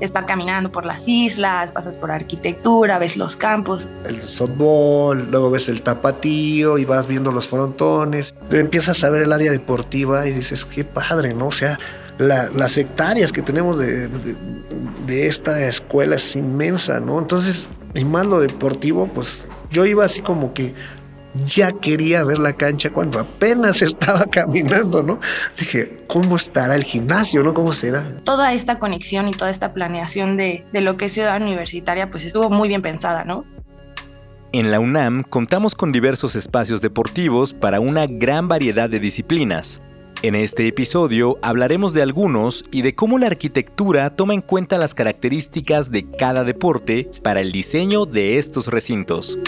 estar caminando por las islas, pasas por arquitectura, ves los campos. El softball, luego ves el tapatío y vas viendo los frontones. Empiezas a ver el área deportiva y dices, qué padre, ¿no? O sea, las hectáreas que tenemos de, de, esta escuela es inmensa, ¿no? Entonces, y más lo deportivo, pues yo iba así como que ya quería ver la cancha cuando apenas estaba caminando, ¿no? Dije, ¿cómo estará el gimnasio, no? ¿Cómo será? Toda esta conexión y toda esta planeación de, de lo que es ciudad universitaria, pues estuvo muy bien pensada, ¿no? En la UNAM contamos con diversos espacios deportivos para una gran variedad de disciplinas. En este episodio hablaremos de algunos y de cómo la arquitectura toma en cuenta las características de cada deporte para el diseño de estos recintos.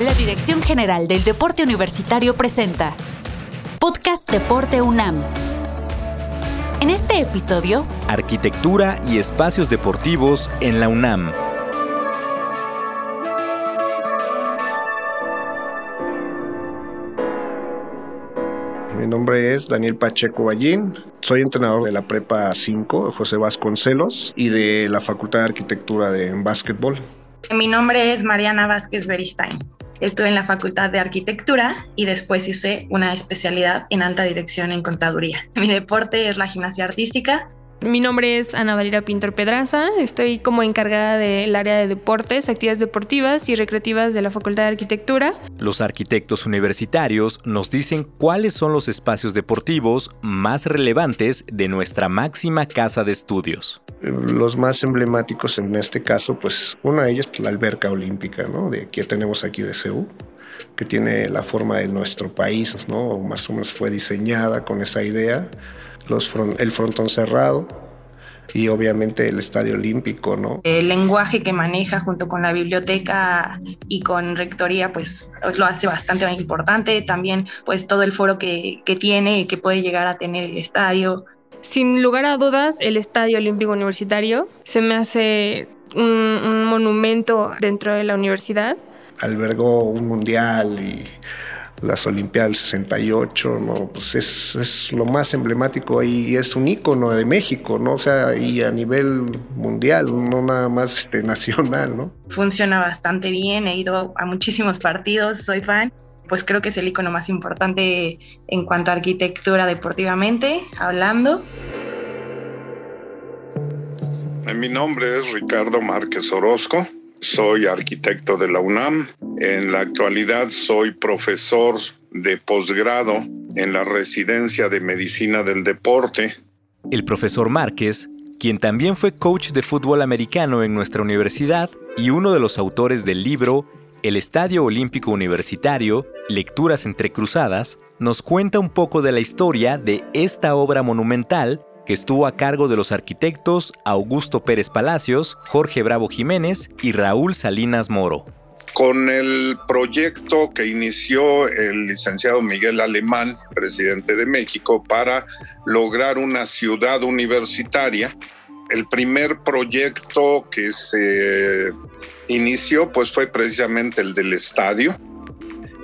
La Dirección General del Deporte Universitario presenta Podcast Deporte UNAM. En este episodio, Arquitectura y espacios deportivos en la UNAM. Mi nombre es Daniel Pacheco Ballín. Soy entrenador de la Prepa 5, José Vasconcelos, y de la Facultad de Arquitectura de Básquetbol. Mi nombre es Mariana Vázquez Beristain. Estuve en la Facultad de Arquitectura y después hice una especialidad en alta dirección en contaduría. Mi deporte es la gimnasia artística mi nombre es Ana Valera Pintor Pedraza, estoy como encargada del área de deportes, actividades deportivas y recreativas de la Facultad de Arquitectura. Los arquitectos universitarios nos dicen cuáles son los espacios deportivos más relevantes de nuestra máxima casa de estudios. Los más emblemáticos en este caso, pues una de ellas, pues, la alberca olímpica, ¿no? De que tenemos aquí de Seúl que tiene la forma de nuestro país, ¿no? Más o menos fue diseñada con esa idea el frontón cerrado y obviamente el Estadio Olímpico, ¿no? El lenguaje que maneja junto con la biblioteca y con rectoría, pues lo hace bastante importante. También, pues todo el foro que, que tiene y que puede llegar a tener el estadio. Sin lugar a dudas, el Estadio Olímpico Universitario se me hace un, un monumento dentro de la universidad. Albergó un mundial y las Olimpiadas del 68, ¿no? Pues es, es, lo más emblemático y es un ícono de México, ¿no? O sea, y a nivel mundial, no nada más este, nacional, ¿no? Funciona bastante bien, he ido a muchísimos partidos, soy fan. Pues creo que es el icono más importante en cuanto a arquitectura deportivamente, hablando. Mi nombre es Ricardo Márquez Orozco soy arquitecto de la UNAM. En la actualidad soy profesor de posgrado en la residencia de medicina del deporte. El profesor Márquez, quien también fue coach de fútbol americano en nuestra universidad y uno de los autores del libro El Estadio Olímpico Universitario, Lecturas entre Cruzadas, nos cuenta un poco de la historia de esta obra monumental que estuvo a cargo de los arquitectos Augusto Pérez Palacios, Jorge Bravo Jiménez y Raúl Salinas Moro. Con el proyecto que inició el licenciado Miguel Alemán, presidente de México, para lograr una ciudad universitaria, el primer proyecto que se inició pues fue precisamente el del estadio.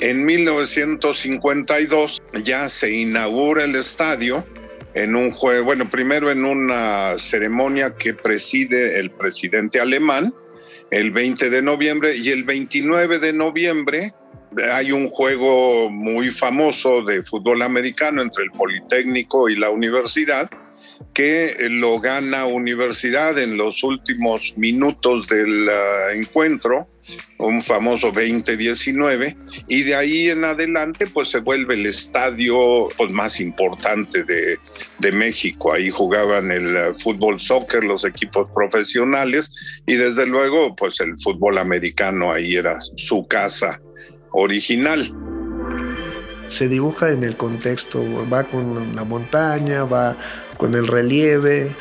En 1952 ya se inaugura el estadio en un juego, bueno, primero en una ceremonia que preside el presidente alemán el 20 de noviembre y el 29 de noviembre hay un juego muy famoso de fútbol americano entre el Politécnico y la universidad que lo gana Universidad en los últimos minutos del uh, encuentro un famoso 2019, y de ahí en adelante pues se vuelve el estadio pues, más importante de, México. Ahí jugaban el eh, fútbol soccer, los equipos profesionales, y desde luego pues el fútbol americano ahí era su casa original. Se dibuja en el contexto, va con la montaña, va con el relieve.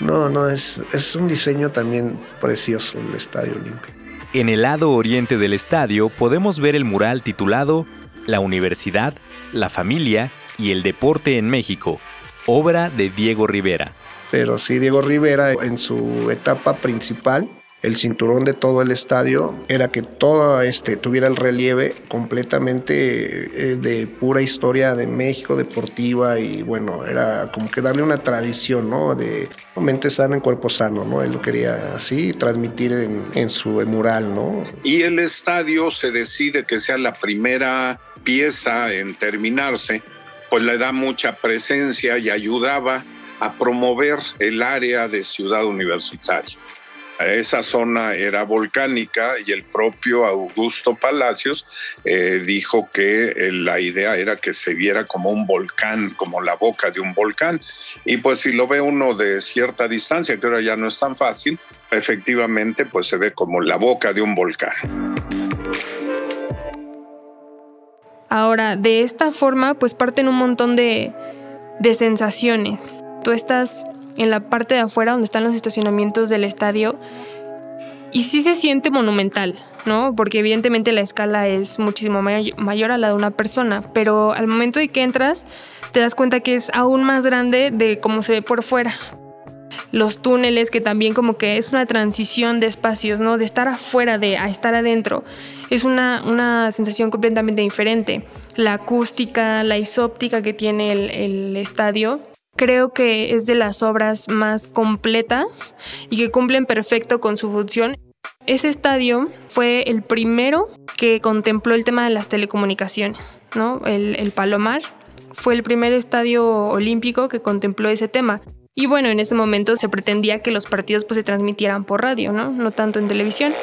No, no, es, es un diseño también precioso el Estadio Olímpico. En el lado oriente del estadio podemos ver el mural titulado La Universidad, la Familia y el Deporte en México, obra de Diego Rivera. Pero sí, Diego Rivera en su etapa principal el cinturón de todo el estadio era que todo este tuviera el relieve completamente eh, de pura historia de México deportiva y bueno, era como que darle una tradición, ¿no? De mente sana en cuerpo sano, ¿no? Él lo quería así transmitir en, en su mural, ¿no? Y el estadio se decide que sea la primera pieza en terminarse, pues le da mucha presencia y ayudaba a promover el área de ciudad universitaria. Esa zona era volcánica y el propio Augusto Palacios eh, dijo que eh, la idea era que se viera como un volcán, como la boca de un volcán. Y pues si lo ve uno de cierta distancia, que ahora ya no es tan fácil, efectivamente pues se ve como la boca de un volcán. Ahora, de esta forma pues parten un montón de, de sensaciones. Tú estás en la parte de afuera donde están los estacionamientos del estadio. Y sí se siente monumental, ¿no? Porque evidentemente la escala es muchísimo mayor a la de una persona, pero al momento de que entras te das cuenta que es aún más grande de cómo se ve por fuera. Los túneles, que también como que es una transición de espacios, ¿no? De estar afuera de a estar adentro. Es una, una sensación completamente diferente. La acústica, la isóptica que tiene el, el estadio creo que es de las obras más completas y que cumplen perfecto con su función. Ese estadio fue el primero que contempló el tema de las telecomunicaciones, ¿no? El, Palomar fue el primer estadio olímpico que contempló ese tema. Y bueno, en ese momento se pretendía que los partidos pues, se transmitieran por radio, ¿no? No tanto en televisión.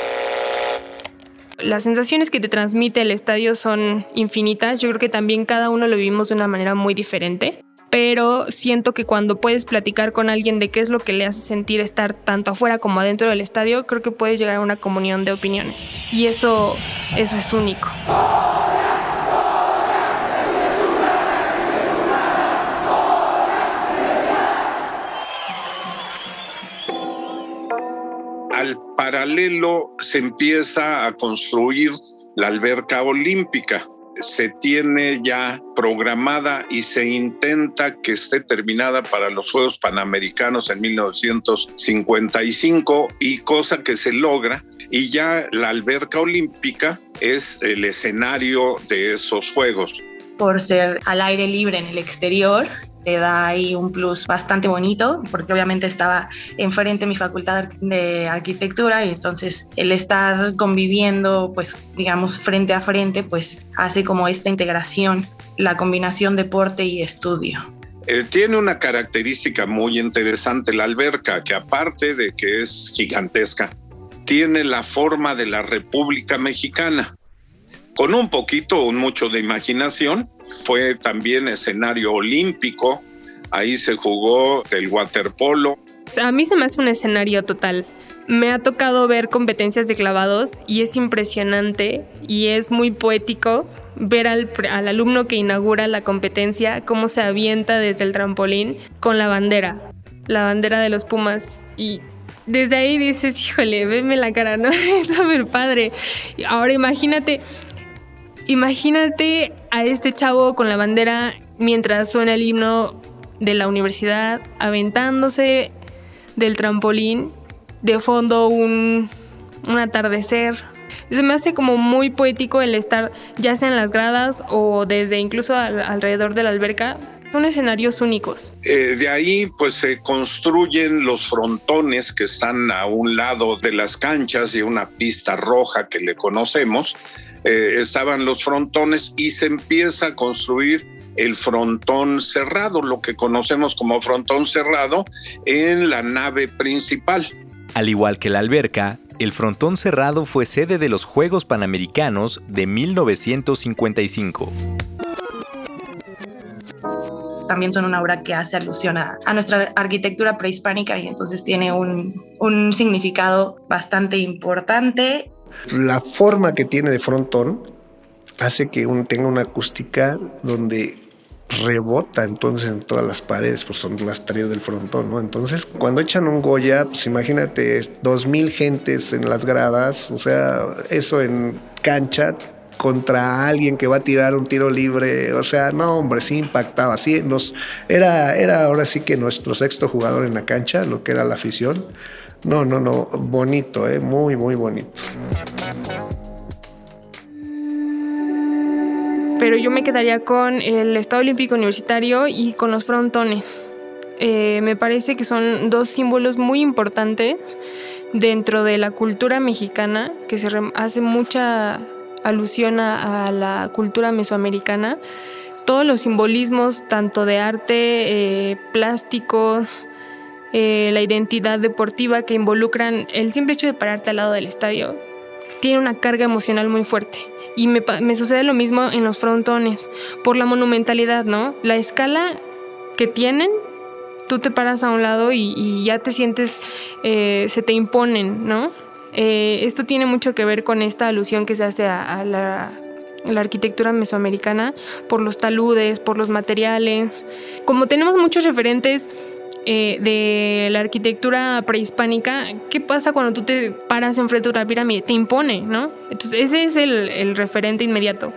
Las sensaciones que te transmite el estadio son infinitas. Yo creo que también cada uno lo vivimos de una manera muy diferente pero siento que cuando puedes platicar con alguien de qué es lo que le hace sentir estar tanto afuera como adentro del estadio, creo que puedes llegar a una comunión de opiniones. Y eso, eso es único. Al paralelo se empieza a construir la alberca olímpica se tiene ya programada y se intenta que esté terminada para los Juegos Panamericanos en 1955 y cosa que se logra y ya la alberca olímpica es el escenario de esos Juegos. Por ser al aire libre en el exterior, le da ahí un plus bastante bonito, porque obviamente estaba enfrente mi facultad de arquitectura y entonces el estar conviviendo, pues digamos, frente a frente, pues hace como esta integración, la combinación deporte y estudio. Eh, tiene una característica muy interesante la alberca, que aparte de que es gigantesca, tiene la forma de la República Mexicana. Con un poquito, un mucho de imaginación, fue también escenario olímpico, ahí se jugó el waterpolo. A mí se me hace un escenario total. Me ha tocado ver competencias de clavados y es impresionante y es muy poético ver al, al, alumno que inaugura la competencia cómo se avienta desde el trampolín con la bandera, la bandera de los Pumas y desde ahí dices, híjole, veme la cara, ¿no? Es súper padre. Ahora imagínate, Imagínate a este chavo con la bandera mientras suena el himno de la universidad, aventándose del trampolín, de fondo un, atardecer. Se me hace como muy poético el estar ya sea en las gradas o desde incluso alrededor de la alberca. Son escenarios únicos. Eh, de ahí pues se construyen los frontones que están a un lado de las canchas y una pista roja que le conocemos eh, estaban los frontones y se empieza a construir el frontón cerrado, lo que conocemos como frontón cerrado, en la nave principal. Al igual que la alberca, el frontón cerrado fue sede de los Juegos Panamericanos de 1955 también son una obra que hace alusión a, nuestra arquitectura prehispánica y entonces tiene un, un significado bastante importante la forma que tiene de frontón hace que tenga una acústica donde rebota entonces en todas las paredes, pues son las tareas del frontón, ¿no? Entonces, cuando echan un Goya, pues imagínate, dos mil gentes en las gradas, o sea, eso en cancha contra alguien que va a tirar un tiro libre. O sea, no, hombre, sí impactaba. Sí, nos, era, era ahora sí que nuestro sexto jugador en la cancha, lo que era la afición. No, no, no, bonito, ¿eh? muy, muy bonito. Pero yo me quedaría con el Estado Olímpico Universitario y con los frontones. Eh, me parece que son dos símbolos muy importantes dentro de la cultura mexicana, que se hace mucha alusión a, la cultura mesoamericana. Todos los simbolismos, tanto de arte, eh, plásticos, eh, la identidad deportiva que involucran el simple hecho de pararte al lado del estadio, tiene una carga emocional muy fuerte. Y me, sucede lo mismo en los frontones, por la monumentalidad, ¿no? La escala que tienen tú te paras a un lado y, ya te sientes, eh, se te imponen, ¿no? Eh, esto tiene mucho que ver con esta alusión que se hace a, la, arquitectura mesoamericana por los taludes, por los materiales. Como tenemos muchos referentes eh, de la arquitectura prehispánica, ¿qué pasa cuando tú te paras enfrente de una pirámide? Te impone, ¿no? Entonces ese es el, el referente inmediato.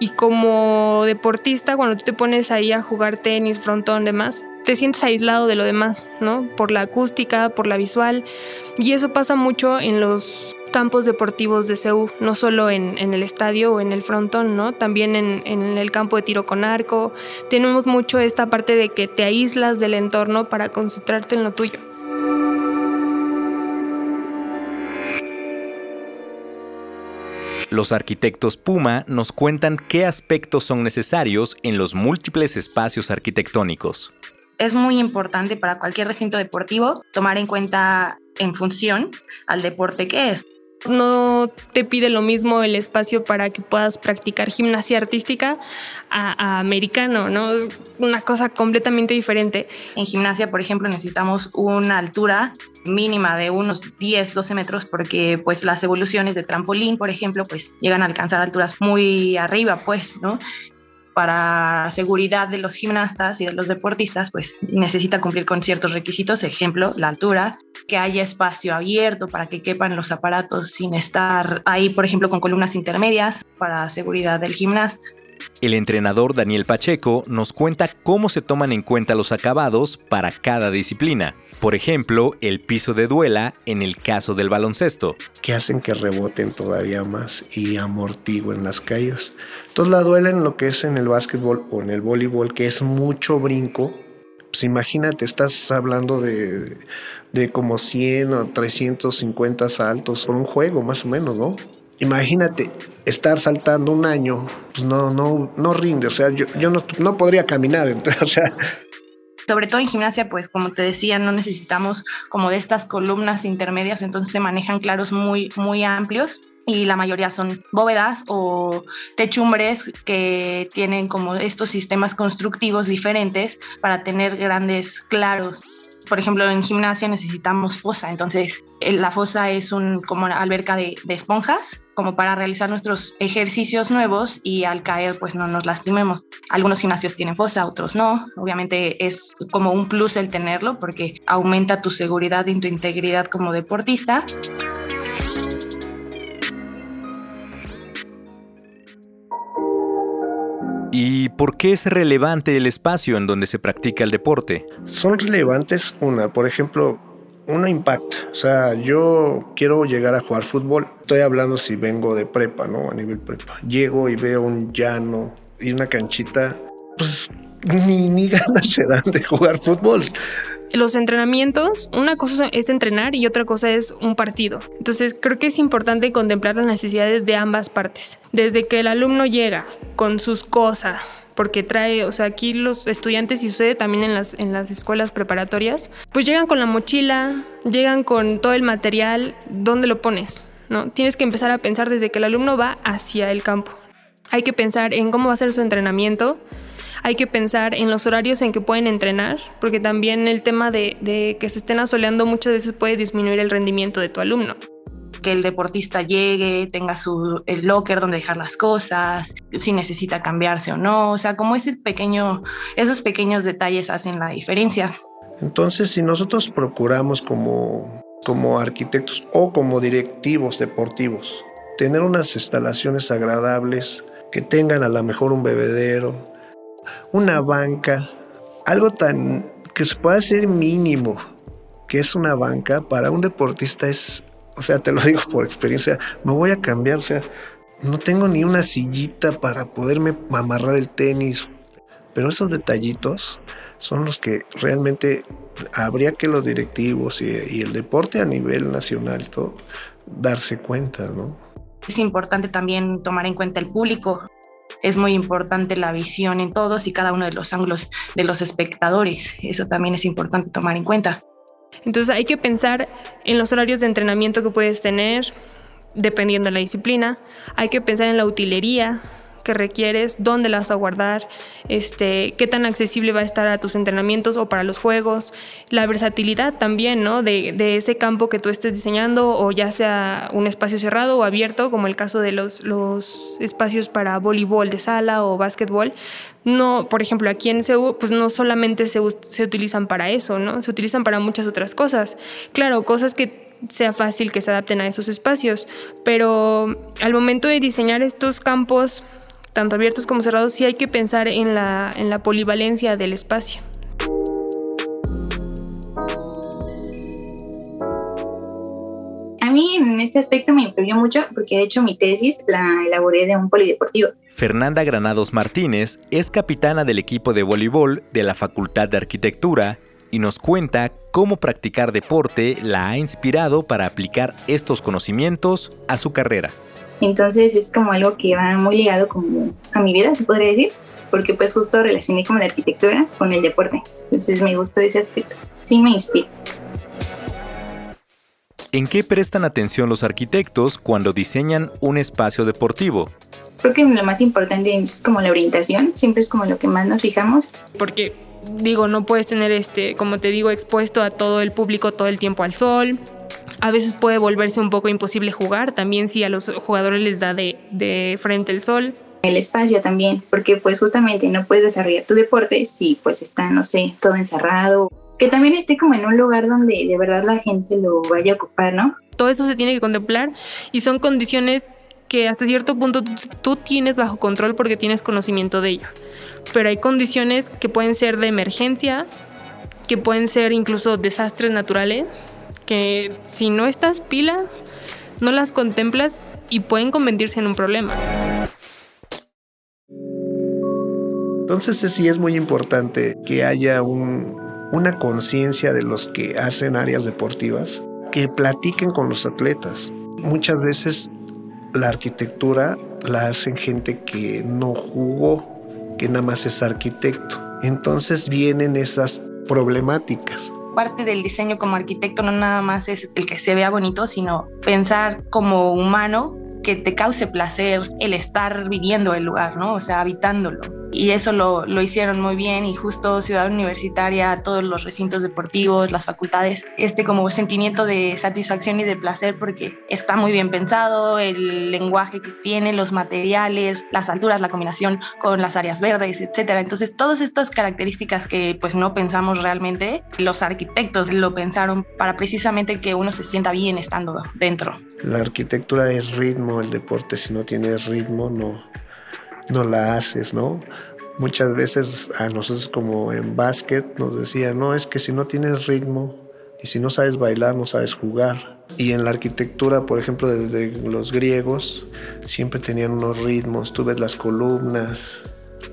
Y como deportista, cuando tú te pones ahí a jugar tenis, frontón, demás, te sientes aislado de lo demás, ¿no? Por la acústica, por la visual. Y eso pasa mucho en los campos deportivos de CEU, no solo en, el estadio o en el frontón, ¿no? También en, en, el campo de tiro con arco. Tenemos mucho esta parte de que te aíslas del entorno para concentrarte en lo tuyo. Los arquitectos Puma nos cuentan qué aspectos son necesarios en los múltiples espacios arquitectónicos es muy importante para cualquier recinto deportivo tomar en cuenta en función al deporte que es. No te pide lo mismo el espacio para que puedas practicar gimnasia artística a, americano, ¿no? Una cosa completamente diferente. En gimnasia, por ejemplo, necesitamos una altura mínima de unos 10, 12 metros porque pues las evoluciones de trampolín, por ejemplo, pues llegan a alcanzar alturas muy arriba, pues, ¿no? Para seguridad de los gimnastas y de los deportistas, pues necesita cumplir con ciertos requisitos, ejemplo, la altura, que haya espacio abierto para que quepan los aparatos sin estar ahí, por ejemplo, con columnas intermedias para seguridad del gimnasta. El entrenador Daniel Pacheco nos cuenta cómo se toman en cuenta los acabados para cada disciplina. Por ejemplo, el piso de duela en el caso del baloncesto. Que hacen que reboten todavía más y amortiguen las caídas. Entonces la duela en lo que es en el básquetbol o en el voleibol, que es mucho brinco. Pues imagínate, estás hablando de, de como 100 o 350 saltos por un juego, más o menos, ¿no? Imagínate estar saltando un año, pues no, no, no rinde, o sea, yo, yo no, no podría caminar, entonces, sobre todo en gimnasia, pues como te decía, no necesitamos como de estas columnas intermedias, entonces se manejan claros muy, muy amplios y la mayoría son bóvedas o techumbres que tienen como estos sistemas constructivos diferentes para tener grandes claros por ejemplo, en gimnasia necesitamos fosa, entonces la fosa es un, como una alberca de, esponjas, como para realizar nuestros ejercicios nuevos y al caer pues no nos lastimemos. Algunos gimnasios tienen fosa, otros no. Obviamente es como un plus el tenerlo porque aumenta tu seguridad y tu integridad como deportista. ¿Y por qué es relevante el espacio en donde se practica el deporte? Son relevantes, una, por ejemplo, uno impacta. O sea, yo quiero llegar a jugar fútbol. Estoy hablando si vengo de prepa, ¿no? A nivel prepa. Llego y veo un llano y una canchita. Pues ni, ni ganas se dan de jugar fútbol los entrenamientos, una cosa es entrenar y otra cosa es un partido. Entonces creo que es importante contemplar las necesidades de ambas partes. Desde que el alumno llega con sus cosas, porque trae, o sea, aquí los estudiantes y sucede también en las, en las escuelas preparatorias, pues llegan con la mochila, llegan con todo el material, ¿dónde lo pones? ¿No? Tienes que empezar a pensar desde que el alumno va hacia el campo. Hay que pensar en cómo va a ser su entrenamiento, hay que pensar en los horarios en que pueden entrenar, porque también el tema de, que se estén asoleando muchas veces puede disminuir el rendimiento de tu alumno que el deportista llegue, tenga su el locker donde dejar las cosas, si necesita cambiarse o no, o sea, como ese pequeño, esos pequeños detalles hacen la diferencia. Entonces, si nosotros procuramos como, como arquitectos o como directivos deportivos tener unas instalaciones agradables, que tengan a lo mejor un bebedero, una banca, algo tan que se pueda hacer mínimo, que es una banca, para un deportista es, o sea, te lo digo por experiencia, me voy a cambiar, o sea, no tengo ni una sillita para poderme amarrar el tenis, pero esos detallitos son los que realmente habría que los directivos y, el deporte a nivel nacional todo darse cuenta, ¿no? Es importante también tomar en cuenta el público. Es muy importante la visión en todos y cada uno de los ángulos de los espectadores. Eso también es importante tomar en cuenta. Entonces hay que pensar en los horarios de entrenamiento que puedes tener, dependiendo de la disciplina. Hay que pensar en la utilería, que requieres, dónde la vas a guardar, este, qué tan accesible va a estar a tus entrenamientos o para los juegos, la versatilidad también, ¿no? De, de ese campo que tú estés diseñando o ya sea un espacio cerrado o abierto, como el caso de los, los espacios para voleibol de sala o básquetbol. No, por ejemplo, aquí en CEU, pues no solamente se, se utilizan para eso, ¿no? Se utilizan para muchas otras cosas. Claro, cosas que sea fácil que se adapten a esos espacios, pero al momento de diseñar estos campos tanto abiertos como cerrados, sí hay que pensar en la, en la polivalencia del espacio. A mí en este aspecto me influyó mucho porque de hecho mi tesis la elaboré de un polideportivo. Fernanda Granados Martínez es capitana del equipo de voleibol de la Facultad de Arquitectura y nos cuenta cómo practicar deporte la ha inspirado para aplicar estos conocimientos a su carrera. Entonces es como algo que va muy ligado como a mi vida, se podría decir, porque pues justo relacioné como la arquitectura con el deporte. Entonces me gustó ese aspecto. Sí me inspira. ¿En qué prestan atención los arquitectos cuando diseñan un espacio deportivo? Creo que lo más importante es como la orientación, siempre es como lo que más nos fijamos. Porque digo, no puedes tener este, como te digo, expuesto a todo el público todo el tiempo al sol, a veces puede volverse un poco imposible jugar, también si a los jugadores les da de, frente el sol. El espacio también, porque pues justamente no puedes desarrollar tu deporte si pues está, no sé, todo encerrado. Que también esté como en un lugar donde de verdad la gente lo vaya a ocupar, ¿no? Todo eso se tiene que contemplar y son condiciones que hasta cierto punto tú tienes bajo control porque tienes conocimiento de ello. Pero hay condiciones que pueden ser de emergencia, que pueden ser incluso desastres naturales que si no estás pilas, no las contemplas y pueden convertirse en un problema. Entonces sí es muy importante que haya una conciencia de los que hacen áreas deportivas, que platiquen con los atletas. Muchas veces la arquitectura la hacen gente que no jugó, que nada más es arquitecto. Entonces vienen esas problemáticas parte del diseño como arquitecto no nada más es el que se vea bonito, sino pensar como humano que te cause placer el estar viviendo el lugar, ¿no? O sea, habitándolo y eso lo, lo, hicieron muy bien y justo Ciudad Universitaria, todos los recintos deportivos, las facultades, este como sentimiento de satisfacción y de placer porque está muy bien pensado, el lenguaje que tiene, los materiales, las alturas, la combinación con las áreas verdes, etcétera. Entonces, todas estas características que pues no pensamos realmente, los arquitectos lo pensaron para precisamente que uno se sienta bien estando dentro. La arquitectura es ritmo, el deporte si no tienes ritmo no no la haces, ¿no? Muchas veces a nosotros como en básquet nos decían, no, es que si no tienes ritmo y si no sabes bailar, no sabes jugar. Y en la arquitectura, por ejemplo, desde los griegos, siempre tenían unos ritmos, tú ves las columnas,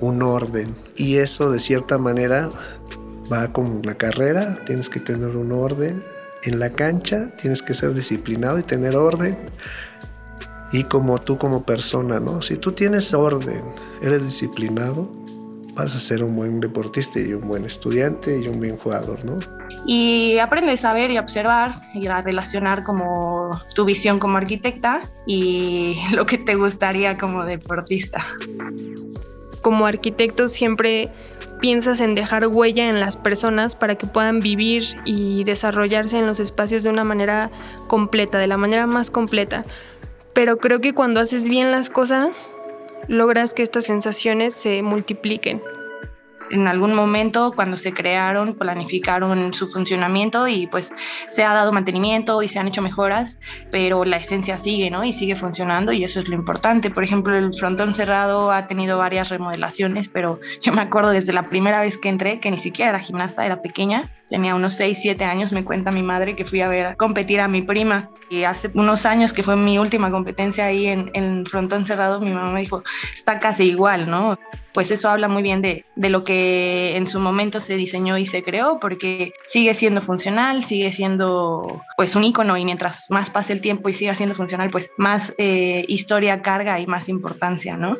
un orden. Y eso de cierta manera va con la carrera, tienes que tener un orden. En la cancha tienes que ser disciplinado y tener orden y como tú como persona, ¿no? Si tú tienes orden, eres disciplinado, vas a ser un buen deportista y un buen estudiante y un buen jugador, ¿no? Y aprendes a ver y observar y a relacionar como tu visión como arquitecta y lo que te gustaría como deportista. Como arquitecto siempre piensas en dejar huella en las personas para que puedan vivir y desarrollarse en los espacios de una manera completa, de la manera más completa pero creo que cuando haces bien las cosas, logras que estas sensaciones se multipliquen. en algún momento cuando se crearon, planificaron su funcionamiento y pues se ha dado mantenimiento y se han hecho mejoras, pero la esencia sigue, ¿no? Y sigue funcionando y eso es lo importante. Por ejemplo, el frontón cerrado ha tenido varias remodelaciones, pero yo me acuerdo desde la primera vez que entré, que ni siquiera era gimnasta, era pequeña, tenía unos 6, 7 años, me cuenta mi madre que fui a ver competir a mi prima y hace unos años que fue mi última competencia ahí en, en frontón cerrado, mi mamá me dijo, está casi igual, ¿no? Pues eso habla muy bien de, de lo que en su momento se diseñó y se creó, porque sigue siendo funcional, sigue siendo pues un icono y mientras más pase el tiempo y siga siendo funcional, pues más eh, historia carga y más importancia, ¿no?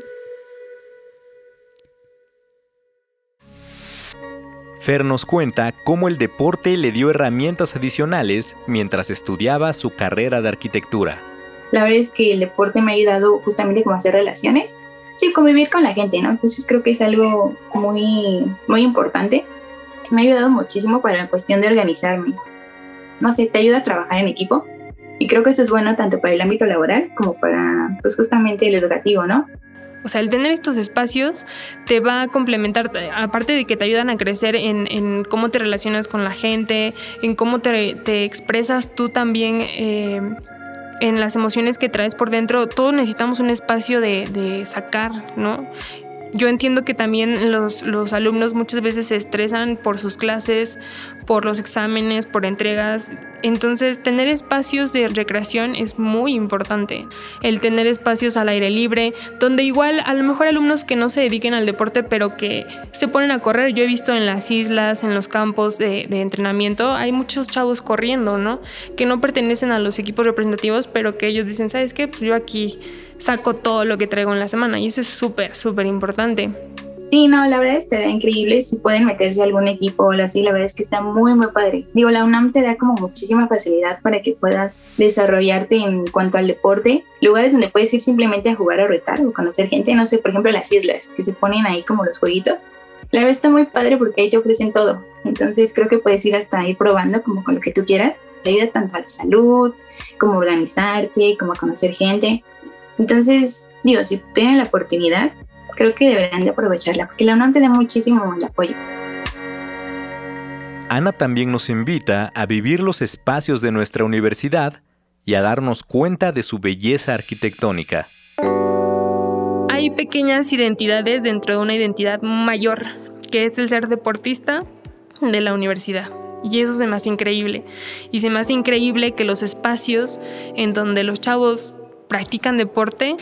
Fer nos cuenta cómo el deporte le dio herramientas adicionales mientras estudiaba su carrera de arquitectura. La verdad es que el deporte me ha ayudado justamente como a hacer relaciones, sí, convivir con la gente, ¿no? Entonces creo que es algo muy, muy importante. Me ha ayudado muchísimo para la cuestión de organizarme. No sé, te ayuda a trabajar en equipo y creo que eso es bueno tanto para el ámbito laboral como para, pues justamente el educativo, ¿no? O sea, el tener estos espacios te va a complementar, aparte de que te ayudan a crecer en, cómo te relacionas con la gente, en cómo te, expresas tú también. Eh, en las emociones que traes por dentro, todos necesitamos un espacio de, de sacar, ¿no? Yo entiendo que también los, los, alumnos muchas veces se estresan por sus clases, por los exámenes, por entregas. Entonces, tener espacios de recreación es muy importante. El tener espacios al aire libre, donde igual a lo mejor alumnos que no se dediquen al deporte, pero que se ponen a correr. Yo he visto en las islas, en los campos de, de entrenamiento, hay muchos chavos corriendo, ¿no? Que no pertenecen a los equipos representativos, pero que ellos dicen, ¿sabes qué? Pues yo aquí saco todo lo que traigo en la semana y eso es súper, súper importante. Sí, no, la verdad está increíble si pueden meterse a algún equipo o así, la verdad es que está muy, muy padre. Digo, la UNAM te da como muchísima facilidad para que puedas desarrollarte en cuanto al deporte, lugares donde puedes ir simplemente a jugar a retar o conocer gente, no sé, por ejemplo las islas, que se ponen ahí como los jueguitos. La verdad está muy padre porque ahí te ofrecen todo, entonces creo que puedes ir hasta ahí probando como con lo que tú quieras. Te ayuda tanto a la salud, como organizarte, como a conocer gente. Entonces, digo, si tienen la oportunidad, creo que deberán de aprovecharla, porque la UNAM te da muchísimo el apoyo. Ana también nos invita a vivir los espacios de nuestra universidad y a darnos cuenta de su belleza arquitectónica. Hay pequeñas identidades dentro de una identidad mayor, que es el ser deportista de la universidad. Y eso se me hace increíble. Y se me hace increíble que los espacios en donde los chavos practican deporte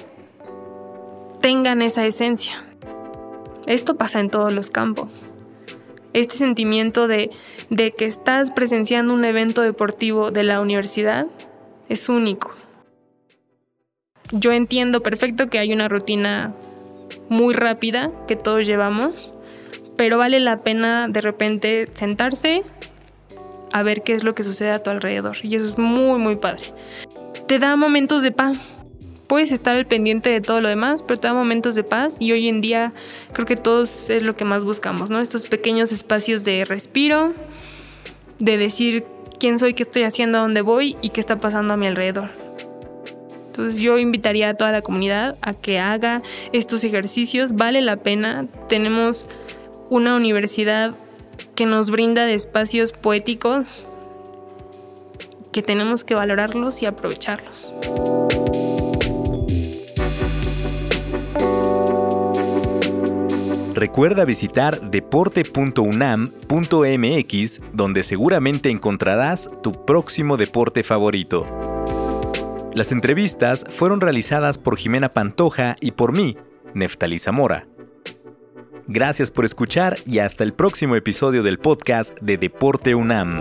tengan esa esencia. Esto pasa en todos los campos. Este sentimiento de, de que estás presenciando un evento deportivo de la universidad es único. Yo entiendo perfecto que hay una rutina muy rápida que todos llevamos, pero vale la pena de repente sentarse a ver qué es lo que sucede a tu alrededor. Y eso es muy, muy padre. Te da momentos de paz puedes estar al pendiente de todo lo demás, pero te da momentos de paz y hoy en día creo que todos es lo que más buscamos, ¿no? Estos pequeños espacios de respiro, de decir quién soy, qué estoy haciendo, a dónde voy y qué está pasando a mi alrededor. Entonces yo invitaría a toda la comunidad a que haga estos ejercicios, vale la pena, tenemos una universidad que nos brinda espacios poéticos que tenemos que valorarlos y aprovecharlos. Recuerda visitar deporte.unam.mx donde seguramente encontrarás tu próximo deporte favorito. Las entrevistas fueron realizadas por Jimena Pantoja y por mí, Neftalí Zamora. Gracias por escuchar y hasta el próximo episodio del podcast de Deporte UNAM.